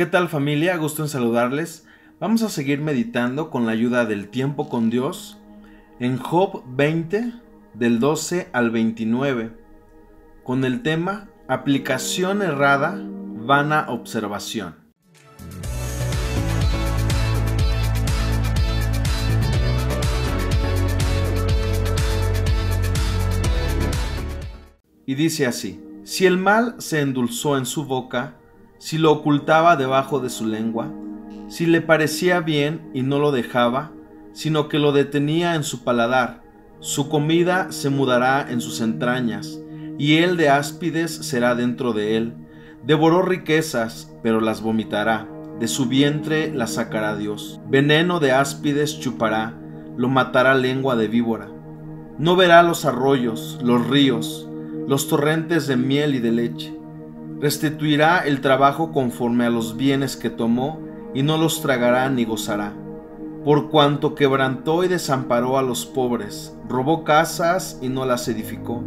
¿Qué tal familia? Gusto en saludarles. Vamos a seguir meditando con la ayuda del tiempo con Dios en Job 20 del 12 al 29 con el tema Aplicación errada, vana observación. Y dice así, si el mal se endulzó en su boca, si lo ocultaba debajo de su lengua, si le parecía bien y no lo dejaba, sino que lo detenía en su paladar, su comida se mudará en sus entrañas, y él de áspides será dentro de él. Devoró riquezas, pero las vomitará, de su vientre las sacará Dios. Veneno de áspides chupará, lo matará lengua de víbora. No verá los arroyos, los ríos, los torrentes de miel y de leche. Restituirá el trabajo conforme a los bienes que tomó, y no los tragará ni gozará. Por cuanto quebrantó y desamparó a los pobres, robó casas y no las edificó.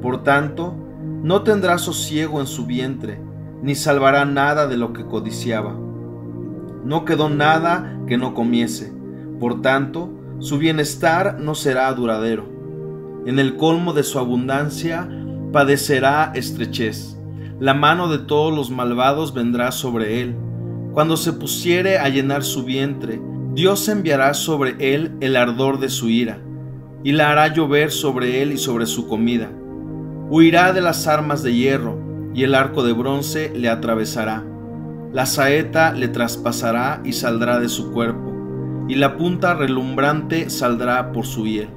Por tanto, no tendrá sosiego en su vientre, ni salvará nada de lo que codiciaba. No quedó nada que no comiese, por tanto, su bienestar no será duradero. En el colmo de su abundancia padecerá estrechez. La mano de todos los malvados vendrá sobre él. Cuando se pusiere a llenar su vientre, Dios enviará sobre él el ardor de su ira, y la hará llover sobre él y sobre su comida Huirá de las armas de hierro, y el arco de bronce le atravesará. La saeta le traspasará y saldrá de su cuerpo, y la punta relumbrante saldrá por su hiel.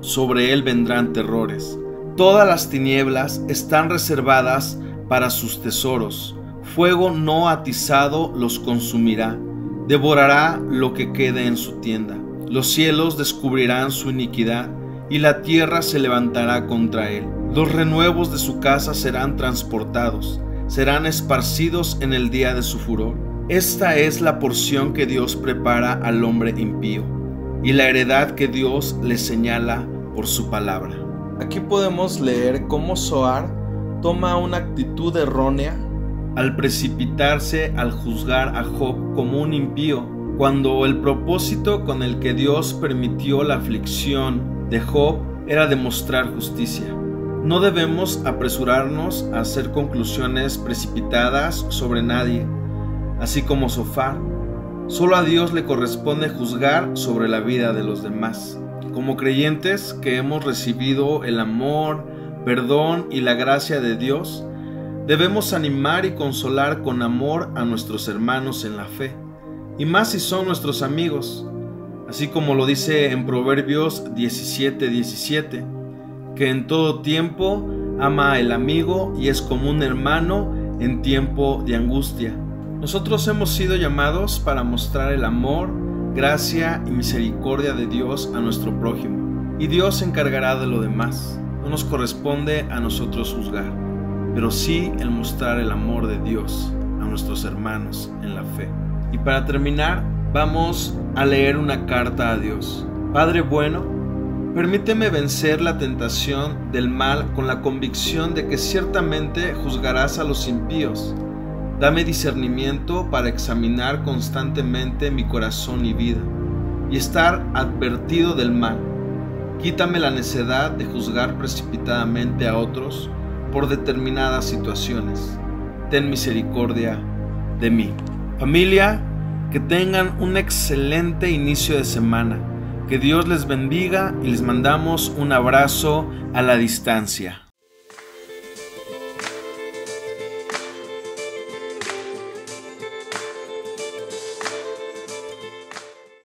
Sobre él vendrán terrores. Todas las tinieblas están reservadas para sus tesoros. Fuego no atizado los consumirá. Devorará lo que quede en su tienda. Los cielos descubrirán su iniquidad, y la tierra se levantará contra él los renuevos de su casa serán transportados, serán esparcidos en el día de su furor. Esta es la porción que Dios prepara al hombre impío y la heredad que Dios le señala por su palabra. Aquí podemos leer cómo Soar toma una actitud errónea al precipitarse al juzgar a Job como un impío, cuando el propósito con el que Dios permitió la aflicción de Job era demostrar justicia. No debemos apresurarnos a hacer conclusiones precipitadas sobre nadie, así como Sofar. Solo a Dios le corresponde juzgar sobre la vida de los demás. Como creyentes que hemos recibido el amor, perdón y la gracia de Dios, debemos animar y consolar con amor a nuestros hermanos en la fe, y más si son nuestros amigos, así como lo dice en Proverbios 17:17. 17 que en todo tiempo ama al amigo y es como un hermano en tiempo de angustia. Nosotros hemos sido llamados para mostrar el amor, gracia y misericordia de Dios a nuestro prójimo, y Dios se encargará de lo demás. No nos corresponde a nosotros juzgar, pero sí el mostrar el amor de Dios a nuestros hermanos en la fe. Y para terminar, vamos a leer una carta a Dios. Padre bueno, Permíteme vencer la tentación del mal con la convicción de que ciertamente juzgarás a los impíos. Dame discernimiento para examinar constantemente mi corazón y vida, y estar advertido del mal. Quítame la necedad de juzgar precipitadamente a otros por determinadas situaciones. Ten misericordia de mí. Familia, que tengan un excelente inicio de semana que Dios les bendiga y les mandamos un abrazo a la distancia.